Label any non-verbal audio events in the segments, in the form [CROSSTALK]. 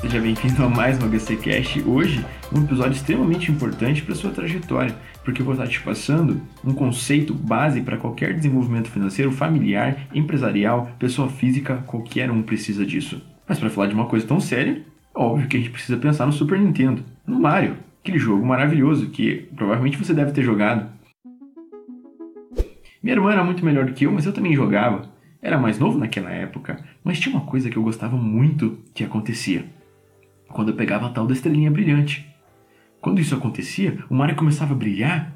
Seja bem-vindo a mais um HC. Hoje, um episódio extremamente importante para sua trajetória, porque eu vou estar te passando um conceito base para qualquer desenvolvimento financeiro, familiar, empresarial, pessoa física, qualquer um precisa disso. Mas para falar de uma coisa tão séria, óbvio que a gente precisa pensar no Super Nintendo, no Mario, aquele jogo maravilhoso que provavelmente você deve ter jogado. Minha irmã era muito melhor do que eu, mas eu também jogava. Era mais novo naquela época, mas tinha uma coisa que eu gostava muito que acontecia quando eu pegava a tal da estrelinha brilhante. Quando isso acontecia, o Mario começava a brilhar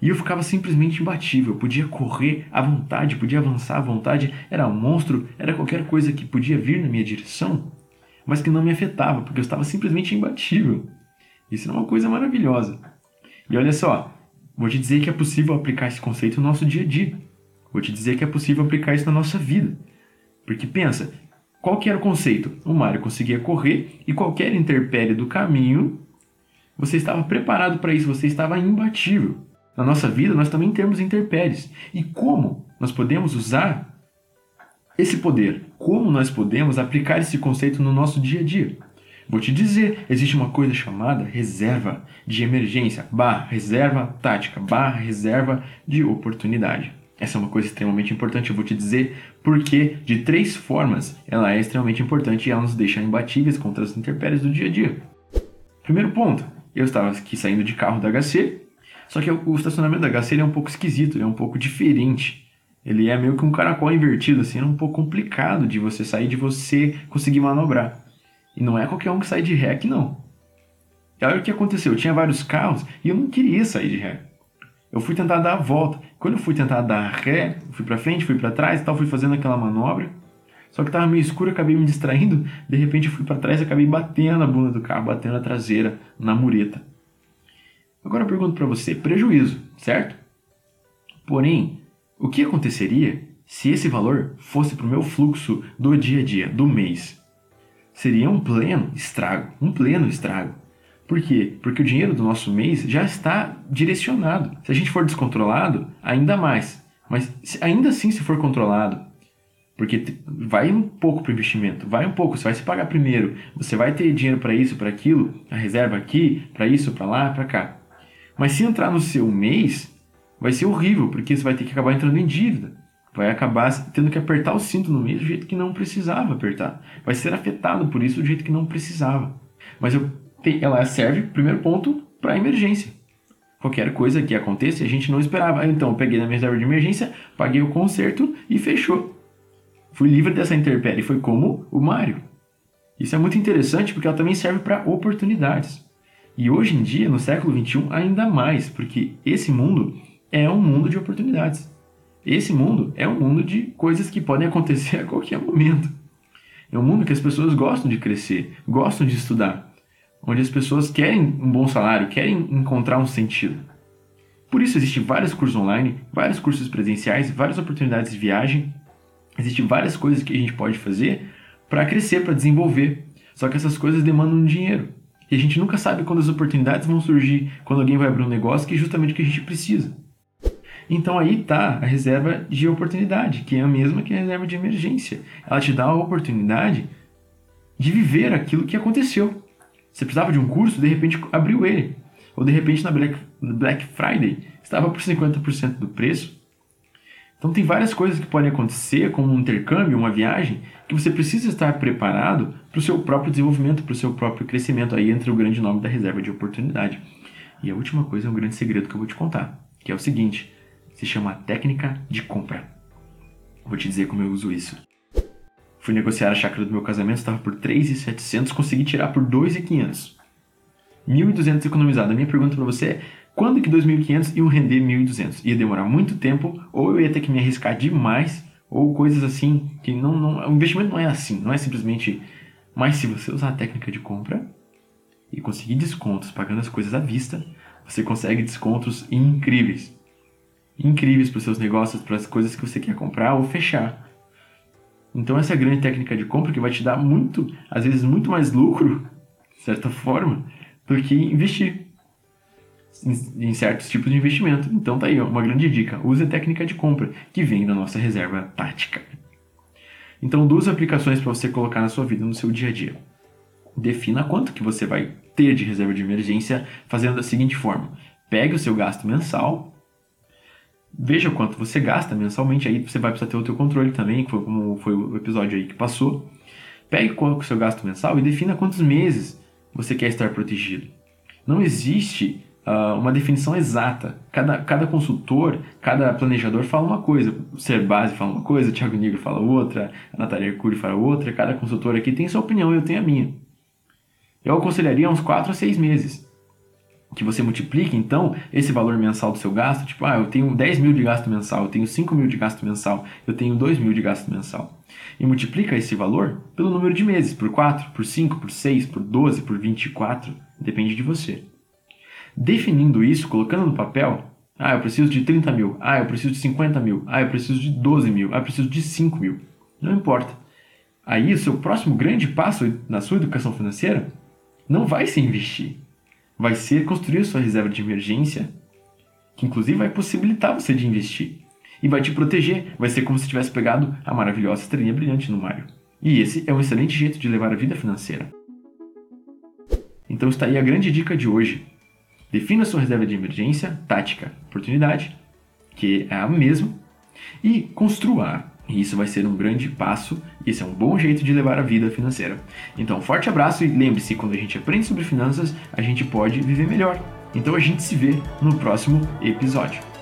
e eu ficava simplesmente imbatível. Eu podia correr à vontade, podia avançar à vontade, era um monstro, era qualquer coisa que podia vir na minha direção, mas que não me afetava, porque eu estava simplesmente imbatível. Isso é uma coisa maravilhosa. E olha só, vou te dizer que é possível aplicar esse conceito no nosso dia a dia. Vou te dizer que é possível aplicar isso na nossa vida. Porque pensa, qual que era o conceito? O Mario conseguia correr e qualquer interpérie do caminho, você estava preparado para isso, você estava imbatível. Na nossa vida, nós também temos interpéries. E como nós podemos usar esse poder? Como nós podemos aplicar esse conceito no nosso dia a dia? Vou te dizer, existe uma coisa chamada reserva de emergência, barra reserva tática, barra reserva de oportunidade. Essa é uma coisa extremamente importante, eu vou te dizer porque de três formas ela é extremamente importante e ela nos deixa imbatíveis contra as intempéries do dia a dia. Primeiro ponto, eu estava aqui saindo de carro da HC, só que o estacionamento da HC é um pouco esquisito, é um pouco diferente. Ele é meio que um caracol invertido, assim, é um pouco complicado de você sair, de você conseguir manobrar. E não é qualquer um que sai de aqui, não. E olha o que aconteceu, eu tinha vários carros e eu não queria sair de ré. Eu fui tentar dar a volta. Quando eu fui tentar dar ré, fui para frente, fui para trás e tal, fui fazendo aquela manobra. Só que estava meio escuro, acabei me distraindo. De repente fui para trás e acabei batendo a bunda do carro, batendo a traseira na mureta. Agora eu pergunto para você, prejuízo, certo? Porém, o que aconteceria se esse valor fosse para o meu fluxo do dia a dia, do mês? Seria um pleno estrago, um pleno estrago. Por quê? Porque o dinheiro do nosso mês já está direcionado. Se a gente for descontrolado, ainda mais. Mas ainda assim, se for controlado, porque vai um pouco para o investimento, vai um pouco, você vai se pagar primeiro, você vai ter dinheiro para isso, para aquilo, a reserva aqui, para isso, para lá, para cá. Mas se entrar no seu mês, vai ser horrível, porque você vai ter que acabar entrando em dívida. Vai acabar tendo que apertar o cinto no mês do jeito que não precisava apertar. Vai ser afetado por isso do jeito que não precisava. Mas eu ela serve, primeiro ponto, para emergência. Qualquer coisa que aconteça, a gente não esperava. Então, eu peguei na minha reserva de emergência, paguei o conserto e fechou. Fui livre dessa intempérie. Foi como o Mario. Isso é muito interessante porque ela também serve para oportunidades. E hoje em dia, no século XXI, ainda mais, porque esse mundo é um mundo de oportunidades. Esse mundo é um mundo de coisas que podem acontecer [LAUGHS] a qualquer momento. É um mundo que as pessoas gostam de crescer, gostam de estudar onde as pessoas querem um bom salário, querem encontrar um sentido. Por isso existem vários cursos online, vários cursos presenciais, várias oportunidades de viagem, existem várias coisas que a gente pode fazer para crescer, para desenvolver. Só que essas coisas demandam dinheiro. E a gente nunca sabe quando as oportunidades vão surgir, quando alguém vai abrir um negócio que é justamente o que a gente precisa. Então aí está a reserva de oportunidade, que é a mesma que a reserva de emergência. Ela te dá a oportunidade de viver aquilo que aconteceu. Você precisava de um curso, de repente abriu ele. Ou de repente na Black, Black Friday estava por 50% do preço. Então tem várias coisas que podem acontecer, como um intercâmbio, uma viagem, que você precisa estar preparado para o seu próprio desenvolvimento, para o seu próprio crescimento. Aí entra o grande nome da reserva de oportunidade. E a última coisa é um grande segredo que eu vou te contar, que é o seguinte: se chama técnica de compra. Vou te dizer como eu uso isso. Fui negociar a chácara do meu casamento, estava por 3,700, consegui tirar por 2,500. 1.200 economizado. A minha pergunta para você é, quando que 2.500 iam render 1.200? Ia demorar muito tempo, ou eu ia ter que me arriscar demais, ou coisas assim, que não, não... O investimento não é assim, não é simplesmente... Mas se você usar a técnica de compra e conseguir descontos pagando as coisas à vista, você consegue descontos incríveis. Incríveis para os seus negócios, para as coisas que você quer comprar ou fechar. Então essa é a grande técnica de compra que vai te dar muito, às vezes muito mais lucro, de certa forma, do que investir em, certos tipos de investimento. Então tá aí uma grande dica, use a técnica de compra que vem da nossa reserva tática. Então duas aplicações para você colocar na sua vida, no seu dia a dia. defina quanto que você vai ter de reserva de emergência fazendo da seguinte forma: pegue o seu gasto mensal, veja quanto você gasta mensalmente, aí você vai precisar ter o seu controle também, que foi como foi o episódio aí que passou. Pegue qual é o seu gasto mensal e defina quantos meses você quer estar protegido. Não existe uh, uma definição exata. Cada, cada consultor, cada planejador fala uma coisa. O Ser Base fala uma coisa, o Thiago Negro fala outra, a Natália Arcuri fala outra. Cada consultor aqui tem sua opinião, eu tenho a minha. Eu aconselharia uns 4 a 6 meses. Que você multiplique, então, esse valor mensal do seu gasto. Tipo, ah, eu tenho 10 mil de gasto mensal, eu tenho 5 mil de gasto mensal, eu tenho 2 mil de gasto mensal. E multiplica esse valor pelo número de meses, por 4, por 5, por 6, por 12, por 24. Depende de você. Definindo isso, colocando no papel, ah, eu preciso de 30 mil, ah, eu preciso de 50 mil, ah, eu preciso de 12 mil, ah, eu preciso de 5 mil. Não importa. Aí o seu próximo grande passo na sua educação financeira não vai ser investir. Vai ser construir sua reserva de emergência, que inclusive vai possibilitar você de investir. E vai te proteger. Vai ser como se tivesse pegado a maravilhosa estrelinha brilhante no Mario. E esse é um excelente jeito de levar a vida financeira. Então está aí a grande dica de hoje. Defina sua reserva de emergência, tática, oportunidade, que é a mesma, e construa. E isso vai ser um grande passo, e esse é um bom jeito de levar a vida financeira. Então, forte abraço e lembre-se, quando a gente aprende sobre finanças, a gente pode viver melhor. Então a gente se vê no próximo episódio.